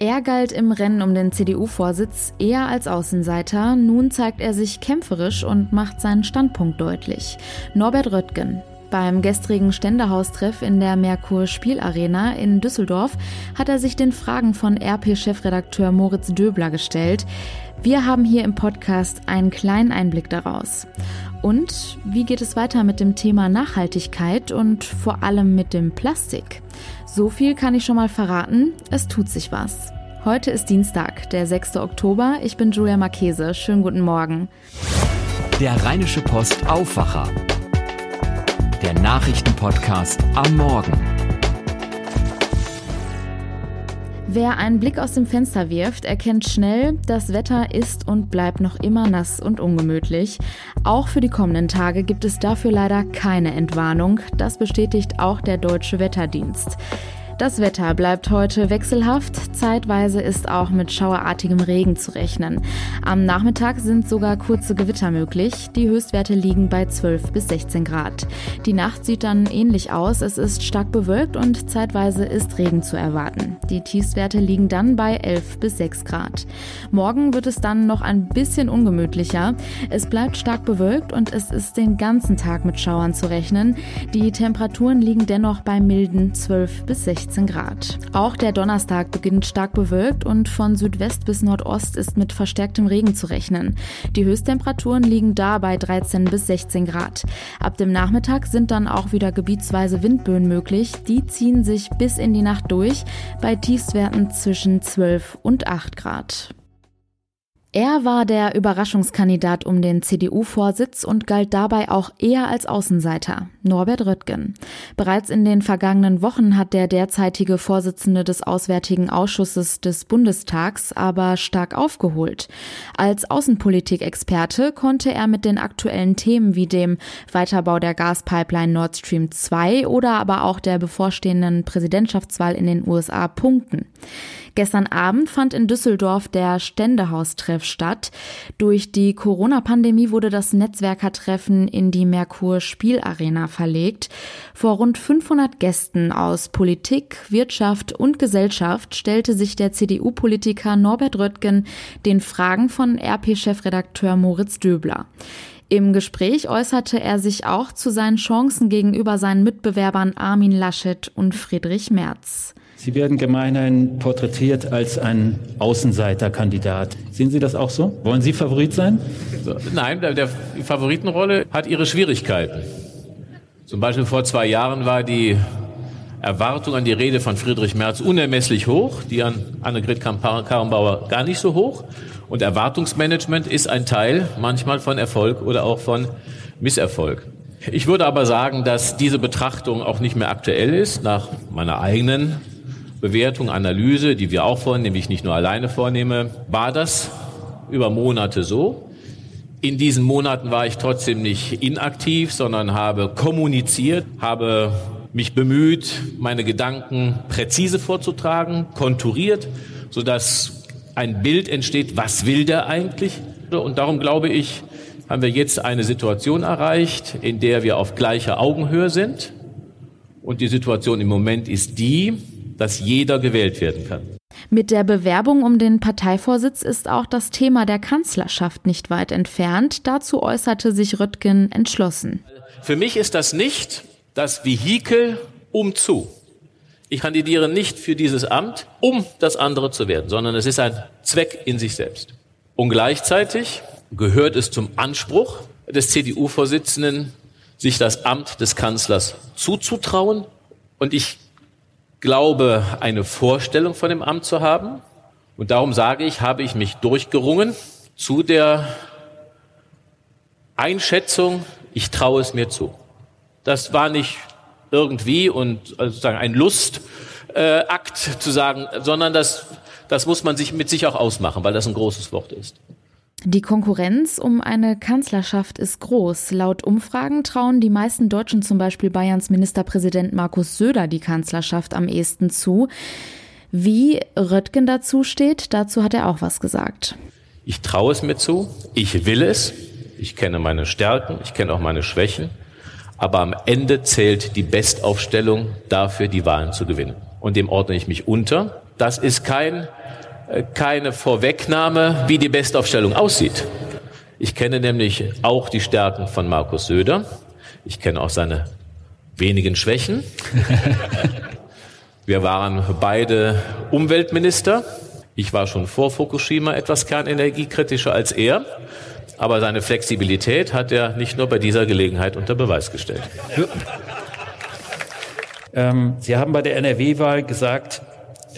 Er galt im Rennen um den CDU-Vorsitz eher als Außenseiter. Nun zeigt er sich kämpferisch und macht seinen Standpunkt deutlich. Norbert Röttgen. Beim gestrigen Ständehaustreff in der Merkur Spielarena in Düsseldorf hat er sich den Fragen von RP-Chefredakteur Moritz Döbler gestellt. Wir haben hier im Podcast einen kleinen Einblick daraus. Und wie geht es weiter mit dem Thema Nachhaltigkeit und vor allem mit dem Plastik? So viel kann ich schon mal verraten, es tut sich was. Heute ist Dienstag, der 6. Oktober. Ich bin Julia Marchese. Schönen guten Morgen. Der Rheinische Post Aufwacher. Der Nachrichtenpodcast am Morgen. Wer einen Blick aus dem Fenster wirft, erkennt schnell, das Wetter ist und bleibt noch immer nass und ungemütlich. Auch für die kommenden Tage gibt es dafür leider keine Entwarnung. Das bestätigt auch der Deutsche Wetterdienst. Das Wetter bleibt heute wechselhaft. Zeitweise ist auch mit schauerartigem Regen zu rechnen. Am Nachmittag sind sogar kurze Gewitter möglich. Die Höchstwerte liegen bei 12 bis 16 Grad. Die Nacht sieht dann ähnlich aus. Es ist stark bewölkt und zeitweise ist Regen zu erwarten. Die Tiefstwerte liegen dann bei 11 bis 6 Grad. Morgen wird es dann noch ein bisschen ungemütlicher. Es bleibt stark bewölkt und es ist den ganzen Tag mit Schauern zu rechnen. Die Temperaturen liegen dennoch bei milden 12 bis 16 16 Grad. Auch der Donnerstag beginnt stark bewölkt und von Südwest bis Nordost ist mit verstärktem Regen zu rechnen. Die Höchsttemperaturen liegen da bei 13 bis 16 Grad. Ab dem Nachmittag sind dann auch wieder gebietsweise Windböen möglich. Die ziehen sich bis in die Nacht durch bei Tiefstwerten zwischen 12 und 8 Grad. Er war der Überraschungskandidat um den CDU-Vorsitz und galt dabei auch eher als Außenseiter, Norbert Röttgen. Bereits in den vergangenen Wochen hat der derzeitige Vorsitzende des Auswärtigen Ausschusses des Bundestags aber stark aufgeholt. Als Außenpolitikexperte konnte er mit den aktuellen Themen wie dem Weiterbau der Gaspipeline Nord Stream 2 oder aber auch der bevorstehenden Präsidentschaftswahl in den USA punkten. Gestern Abend fand in Düsseldorf der Ständehaustreff statt. Durch die Corona-Pandemie wurde das Netzwerkertreffen in die Merkur Spielarena verlegt. Vor rund 500 Gästen aus Politik, Wirtschaft und Gesellschaft stellte sich der CDU-Politiker Norbert Röttgen den Fragen von RP-Chefredakteur Moritz Döbler. Im Gespräch äußerte er sich auch zu seinen Chancen gegenüber seinen Mitbewerbern Armin Laschet und Friedrich Merz. Sie werden gemeinhin porträtiert als ein Außenseiterkandidat. Sehen Sie das auch so? Wollen Sie Favorit sein? Nein, der, Favoritenrolle hat ihre Schwierigkeiten. Zum Beispiel vor zwei Jahren war die Erwartung an die Rede von Friedrich Merz unermesslich hoch, die an Annegret Karrenbauer gar nicht so hoch. Und Erwartungsmanagement ist ein Teil manchmal von Erfolg oder auch von Misserfolg. Ich würde aber sagen, dass diese Betrachtung auch nicht mehr aktuell ist, nach meiner eigenen Bewertung, Analyse, die wir auch vornehmen, die ich nicht nur alleine vornehme, war das über Monate so. In diesen Monaten war ich trotzdem nicht inaktiv, sondern habe kommuniziert, habe mich bemüht, meine Gedanken präzise vorzutragen, konturiert, sodass ein Bild entsteht, was will der eigentlich? Und darum glaube ich, haben wir jetzt eine Situation erreicht, in der wir auf gleicher Augenhöhe sind. Und die Situation im Moment ist die, dass jeder gewählt werden kann. Mit der Bewerbung um den Parteivorsitz ist auch das Thema der Kanzlerschaft nicht weit entfernt. Dazu äußerte sich Röttgen entschlossen. Für mich ist das nicht das Vehikel um zu. Ich kandidiere nicht für dieses Amt, um das andere zu werden, sondern es ist ein Zweck in sich selbst. Und gleichzeitig gehört es zum Anspruch des CDU-Vorsitzenden, sich das Amt des Kanzlers zuzutrauen. Und ich glaube, eine Vorstellung von dem Amt zu haben. Und darum sage ich, habe ich mich durchgerungen zu der Einschätzung, ich traue es mir zu. Das war nicht irgendwie und sozusagen ein Lustakt äh, zu sagen, sondern das, das muss man sich mit sich auch ausmachen, weil das ein großes Wort ist. Die Konkurrenz um eine Kanzlerschaft ist groß. Laut Umfragen trauen die meisten Deutschen zum Beispiel Bayerns Ministerpräsident Markus Söder die Kanzlerschaft am ehesten zu. Wie Röttgen dazu steht, dazu hat er auch was gesagt. Ich traue es mir zu, ich will es, ich kenne meine Stärken, ich kenne auch meine Schwächen, aber am Ende zählt die Bestaufstellung dafür, die Wahlen zu gewinnen. Und dem ordne ich mich unter Das ist kein, keine Vorwegnahme, wie die Bestaufstellung aussieht. Ich kenne nämlich auch die Stärken von Markus Söder. Ich kenne auch seine wenigen Schwächen. Wir waren beide Umweltminister. Ich war schon vor Fukushima etwas kernenergiekritischer als er. Aber seine Flexibilität hat er nicht nur bei dieser Gelegenheit unter Beweis gestellt. Ähm, Sie haben bei der NRW-Wahl gesagt,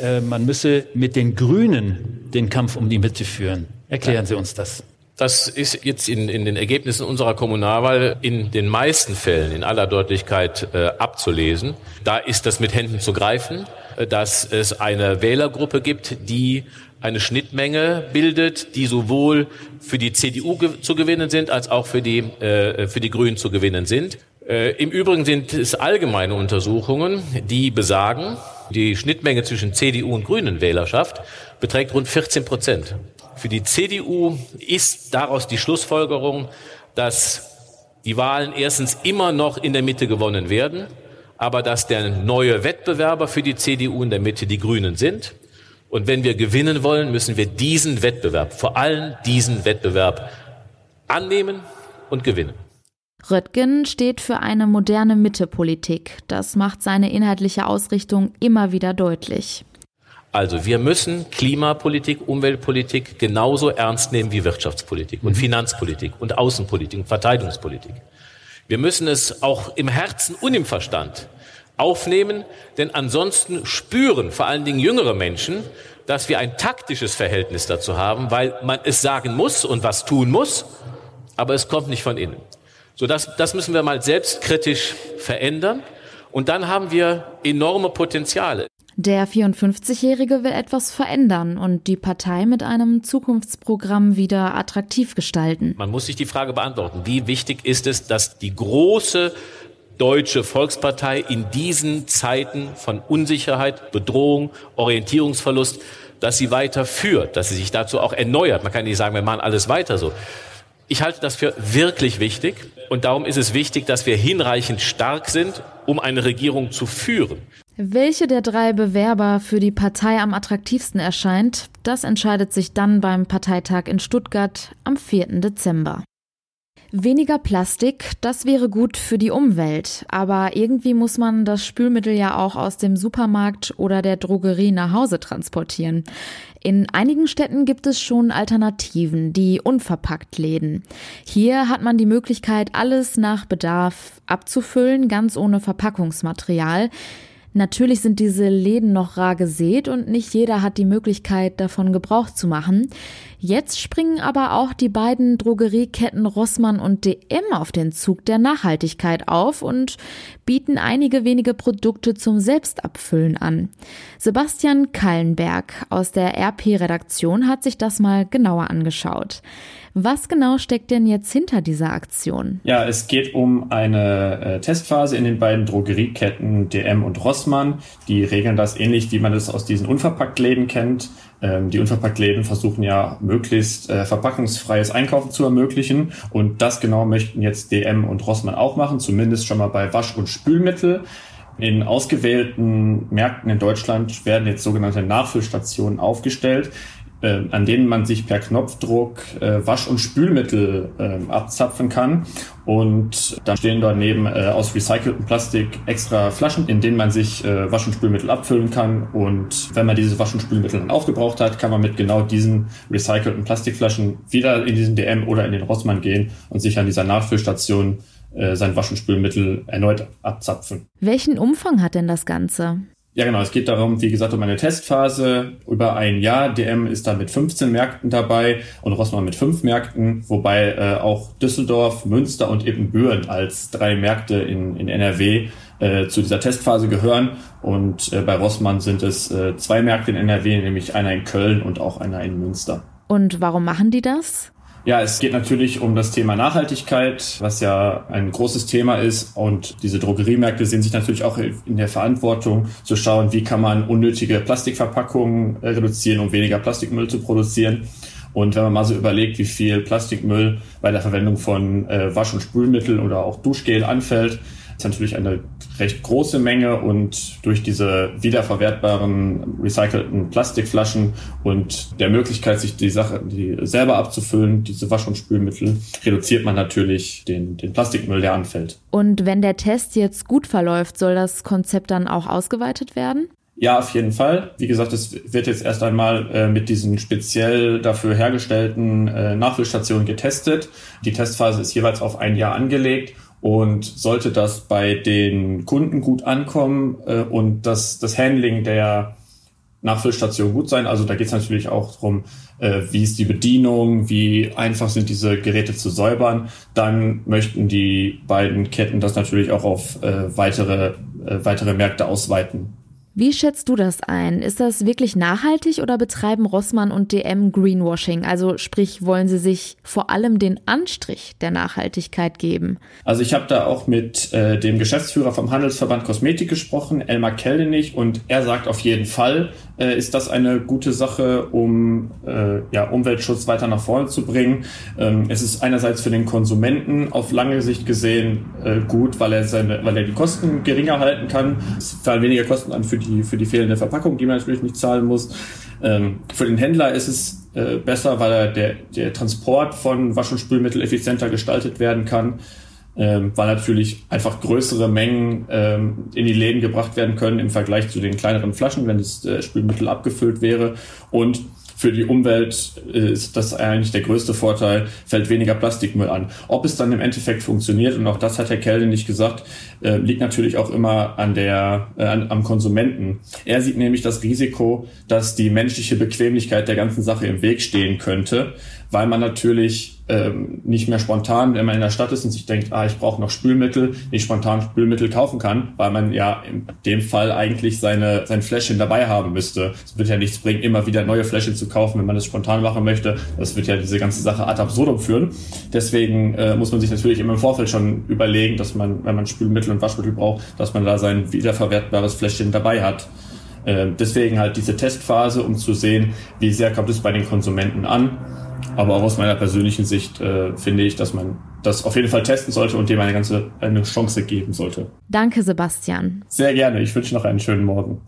äh, man müsse mit den Grünen den Kampf um die Mitte führen. Erklären Sie uns das. Das ist jetzt in, in den Ergebnissen unserer Kommunalwahl in den meisten Fällen in aller Deutlichkeit äh, abzulesen. Da ist das mit Händen zu greifen, äh, dass es eine Wählergruppe gibt, die eine Schnittmenge bildet, die sowohl für die CDU ge zu gewinnen sind, als auch für die, äh, für die Grünen zu gewinnen sind. Äh, Im Übrigen sind es allgemeine Untersuchungen, die besagen, die Schnittmenge zwischen CDU und Grünen Wählerschaft beträgt rund 14 Prozent. Für die CDU ist daraus die Schlussfolgerung, dass die Wahlen erstens immer noch in der Mitte gewonnen werden, aber dass der neue Wettbewerber für die CDU in der Mitte die Grünen sind. Und wenn wir gewinnen wollen, müssen wir diesen Wettbewerb, vor allem diesen Wettbewerb annehmen und gewinnen. Röttgen steht für eine moderne Mittepolitik. Das macht seine inhaltliche Ausrichtung immer wieder deutlich. Also wir müssen Klimapolitik, Umweltpolitik genauso ernst nehmen wie Wirtschaftspolitik und mhm. Finanzpolitik und Außenpolitik und Verteidigungspolitik. Wir müssen es auch im Herzen und im Verstand aufnehmen, denn ansonsten spüren vor allen Dingen jüngere Menschen, dass wir ein taktisches Verhältnis dazu haben, weil man es sagen muss und was tun muss, aber es kommt nicht von innen. So, das, das müssen wir mal selbstkritisch verändern. Und dann haben wir enorme Potenziale. Der 54-Jährige will etwas verändern und die Partei mit einem Zukunftsprogramm wieder attraktiv gestalten. Man muss sich die Frage beantworten, wie wichtig ist es, dass die große deutsche Volkspartei in diesen Zeiten von Unsicherheit, Bedrohung, Orientierungsverlust, dass sie weiter führt, dass sie sich dazu auch erneuert. Man kann nicht sagen, wir machen alles weiter so. Ich halte das für wirklich wichtig und darum ist es wichtig, dass wir hinreichend stark sind, um eine Regierung zu führen. Welche der drei Bewerber für die Partei am attraktivsten erscheint, das entscheidet sich dann beim Parteitag in Stuttgart am 4. Dezember. Weniger Plastik, das wäre gut für die Umwelt, aber irgendwie muss man das Spülmittel ja auch aus dem Supermarkt oder der Drogerie nach Hause transportieren. In einigen Städten gibt es schon Alternativen, die unverpackt Läden. Hier hat man die Möglichkeit, alles nach Bedarf abzufüllen, ganz ohne Verpackungsmaterial. Natürlich sind diese Läden noch rar gesät und nicht jeder hat die Möglichkeit, davon Gebrauch zu machen. Jetzt springen aber auch die beiden Drogerieketten Rossmann und DM auf den Zug der Nachhaltigkeit auf und bieten einige wenige Produkte zum Selbstabfüllen an. Sebastian Kallenberg aus der RP-Redaktion hat sich das mal genauer angeschaut. Was genau steckt denn jetzt hinter dieser Aktion? Ja, es geht um eine äh, Testphase in den beiden Drogerieketten DM und Rossmann. Die regeln das ähnlich, wie man es aus diesen Unverpacktläden kennt. Ähm, die Unverpacktläden versuchen ja möglichst äh, verpackungsfreies Einkaufen zu ermöglichen. Und das genau möchten jetzt DM und Rossmann auch machen, zumindest schon mal bei Wasch- und Spülmittel. In ausgewählten Märkten in Deutschland werden jetzt sogenannte Nachfüllstationen aufgestellt, äh, an denen man sich per Knopfdruck äh, Wasch- und Spülmittel äh, abzapfen kann. Und dann stehen daneben äh, aus recyceltem Plastik extra Flaschen, in denen man sich äh, Wasch- und Spülmittel abfüllen kann. Und wenn man diese Wasch- und Spülmittel dann aufgebraucht hat, kann man mit genau diesen recycelten Plastikflaschen wieder in diesen DM oder in den Rossmann gehen und sich an dieser Nachfüllstation äh, sein Wasch- und Spülmittel erneut abzapfen. Welchen Umfang hat denn das Ganze? Ja, genau. Es geht darum, wie gesagt, um eine Testphase über ein Jahr. DM ist da mit 15 Märkten dabei und Rossmann mit fünf Märkten, wobei äh, auch Düsseldorf, Münster und Ibbenbüren als drei Märkte in, in NRW äh, zu dieser Testphase gehören. Und äh, bei Rossmann sind es äh, zwei Märkte in NRW, nämlich einer in Köln und auch einer in Münster. Und warum machen die das? Ja, es geht natürlich um das Thema Nachhaltigkeit, was ja ein großes Thema ist. Und diese Drogeriemärkte sehen sich natürlich auch in der Verantwortung zu schauen, wie kann man unnötige Plastikverpackungen äh, reduzieren, um weniger Plastikmüll zu produzieren. Und wenn man mal so überlegt, wie viel Plastikmüll bei der Verwendung von äh, Wasch- und Spülmitteln oder auch Duschgel anfällt, ist natürlich eine recht große Menge und durch diese wiederverwertbaren recycelten Plastikflaschen und der Möglichkeit, sich die Sache die selber abzufüllen, diese Wasch- und Spülmittel, reduziert man natürlich den, den Plastikmüll, der anfällt. Und wenn der Test jetzt gut verläuft, soll das Konzept dann auch ausgeweitet werden? Ja, auf jeden Fall. Wie gesagt, es wird jetzt erst einmal äh, mit diesen speziell dafür hergestellten äh, Nachfüllstationen getestet. Die Testphase ist jeweils auf ein Jahr angelegt und sollte das bei den Kunden gut ankommen äh, und das, das Handling der Nachfüllstation gut sein. Also da geht es natürlich auch darum, äh, wie ist die Bedienung, wie einfach sind diese Geräte zu säubern. Dann möchten die beiden Ketten das natürlich auch auf äh, weitere, äh, weitere Märkte ausweiten. Wie schätzt du das ein? Ist das wirklich nachhaltig oder betreiben Rossmann und DM Greenwashing? Also sprich, wollen sie sich vor allem den Anstrich der Nachhaltigkeit geben? Also ich habe da auch mit äh, dem Geschäftsführer vom Handelsverband Kosmetik gesprochen, Elmar Keldenich, und er sagt auf jeden Fall, äh, ist das eine gute Sache, um äh, ja, Umweltschutz weiter nach vorne zu bringen. Ähm, es ist einerseits für den Konsumenten auf lange Sicht gesehen äh, gut, weil er, seine, weil er die Kosten geringer halten kann. Es fallen weniger Kosten an für die, für die fehlende Verpackung, die man natürlich nicht zahlen muss. Ähm, für den Händler ist es äh, besser, weil er der, der Transport von Wasch- und Spülmittel effizienter gestaltet werden kann. Ähm, weil natürlich einfach größere Mengen ähm, in die Läden gebracht werden können im Vergleich zu den kleineren Flaschen, wenn das äh, Spülmittel abgefüllt wäre. Und für die Umwelt äh, ist das eigentlich der größte Vorteil, fällt weniger Plastikmüll an. Ob es dann im Endeffekt funktioniert, und auch das hat Herr Kelde nicht gesagt, äh, liegt natürlich auch immer an der, äh, an, am Konsumenten. Er sieht nämlich das Risiko, dass die menschliche Bequemlichkeit der ganzen Sache im Weg stehen könnte, weil man natürlich ähm, nicht mehr spontan, wenn man in der Stadt ist und sich denkt, ah, ich brauche noch Spülmittel, nicht spontan Spülmittel kaufen kann, weil man ja in dem Fall eigentlich seine, sein Fläschchen dabei haben müsste. Es wird ja nichts bringen, immer wieder neue Fläschchen zu kaufen, wenn man das spontan machen möchte. Das wird ja diese ganze Sache ad absurdum führen. Deswegen äh, muss man sich natürlich immer im Vorfeld schon überlegen, dass man, wenn man Spülmittel und Waschmittel braucht, dass man da sein wiederverwertbares Fläschchen dabei hat. Äh, deswegen halt diese Testphase, um zu sehen, wie sehr kommt es bei den Konsumenten an aber auch aus meiner persönlichen Sicht äh, finde ich, dass man das auf jeden Fall testen sollte und dem eine ganze eine Chance geben sollte. Danke, Sebastian. Sehr gerne. Ich wünsche noch einen schönen Morgen.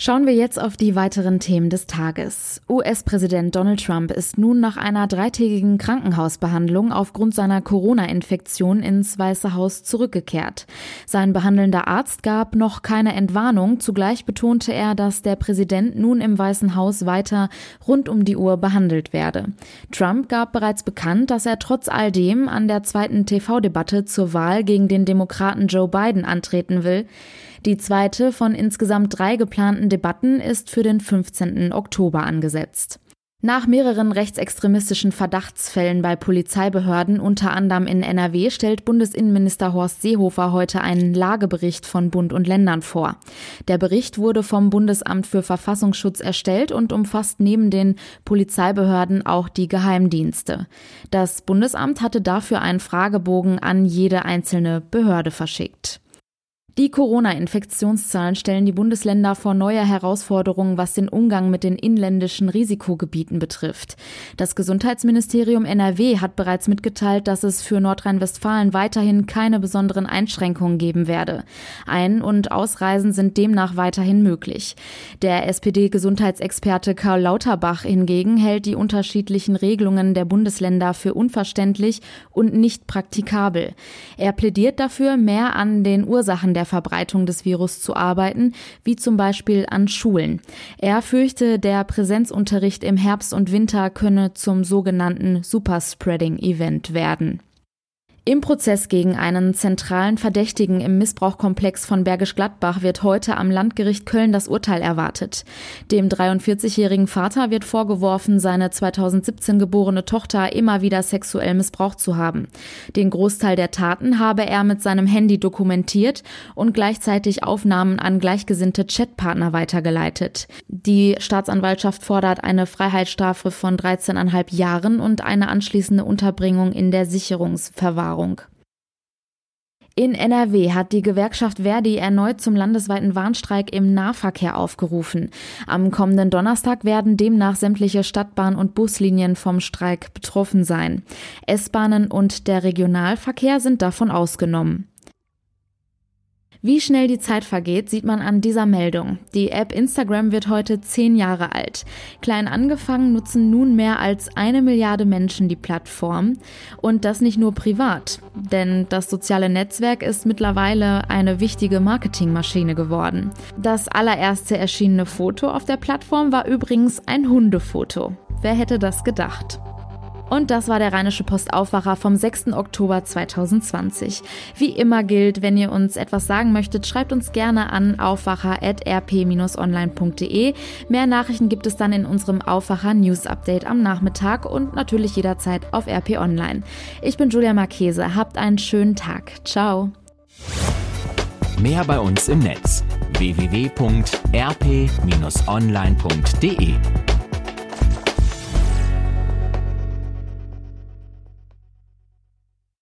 Schauen wir jetzt auf die weiteren Themen des Tages. US-Präsident Donald Trump ist nun nach einer dreitägigen Krankenhausbehandlung aufgrund seiner Corona-Infektion ins Weiße Haus zurückgekehrt. Sein behandelnder Arzt gab noch keine Entwarnung. Zugleich betonte er, dass der Präsident nun im Weißen Haus weiter rund um die Uhr behandelt werde. Trump gab bereits bekannt, dass er trotz all dem an der zweiten TV-Debatte zur Wahl gegen den Demokraten Joe Biden antreten will. Die zweite von insgesamt drei geplanten Debatten ist für den 15. Oktober angesetzt. Nach mehreren rechtsextremistischen Verdachtsfällen bei Polizeibehörden, unter anderem in NRW, stellt Bundesinnenminister Horst Seehofer heute einen Lagebericht von Bund und Ländern vor. Der Bericht wurde vom Bundesamt für Verfassungsschutz erstellt und umfasst neben den Polizeibehörden auch die Geheimdienste. Das Bundesamt hatte dafür einen Fragebogen an jede einzelne Behörde verschickt. Die Corona-Infektionszahlen stellen die Bundesländer vor neue Herausforderungen, was den Umgang mit den inländischen Risikogebieten betrifft. Das Gesundheitsministerium NRW hat bereits mitgeteilt, dass es für Nordrhein-Westfalen weiterhin keine besonderen Einschränkungen geben werde. Ein- und Ausreisen sind demnach weiterhin möglich. Der SPD-Gesundheitsexperte Karl Lauterbach hingegen hält die unterschiedlichen Regelungen der Bundesländer für unverständlich und nicht praktikabel. Er plädiert dafür, mehr an den Ursachen der Verbreitung des Virus zu arbeiten, wie zum Beispiel an Schulen. Er fürchte, der Präsenzunterricht im Herbst und Winter könne zum sogenannten Superspreading-Event werden. Im Prozess gegen einen zentralen Verdächtigen im Missbrauchkomplex von Bergisch Gladbach wird heute am Landgericht Köln das Urteil erwartet. Dem 43-jährigen Vater wird vorgeworfen, seine 2017 geborene Tochter immer wieder sexuell missbraucht zu haben. Den Großteil der Taten habe er mit seinem Handy dokumentiert und gleichzeitig Aufnahmen an gleichgesinnte Chatpartner weitergeleitet. Die Staatsanwaltschaft fordert eine Freiheitsstrafe von 13,5 Jahren und eine anschließende Unterbringung in der Sicherungsverwahrung. Erfahrung. In NRW hat die Gewerkschaft Verdi erneut zum landesweiten Warnstreik im Nahverkehr aufgerufen. Am kommenden Donnerstag werden demnach sämtliche Stadtbahn- und Buslinien vom Streik betroffen sein. S-Bahnen und der Regionalverkehr sind davon ausgenommen. Wie schnell die Zeit vergeht, sieht man an dieser Meldung. Die App Instagram wird heute zehn Jahre alt. Klein angefangen nutzen nun mehr als eine Milliarde Menschen die Plattform. Und das nicht nur privat. Denn das soziale Netzwerk ist mittlerweile eine wichtige Marketingmaschine geworden. Das allererste erschienene Foto auf der Plattform war übrigens ein Hundefoto. Wer hätte das gedacht? Und das war der Rheinische Postaufwacher vom 6. Oktober 2020. Wie immer gilt, wenn ihr uns etwas sagen möchtet, schreibt uns gerne an aufwacher.rp-online.de. Mehr Nachrichten gibt es dann in unserem Aufwacher News Update am Nachmittag und natürlich jederzeit auf RP Online. Ich bin Julia Marchese. Habt einen schönen Tag. Ciao. Mehr bei uns im Netz www.rp-online.de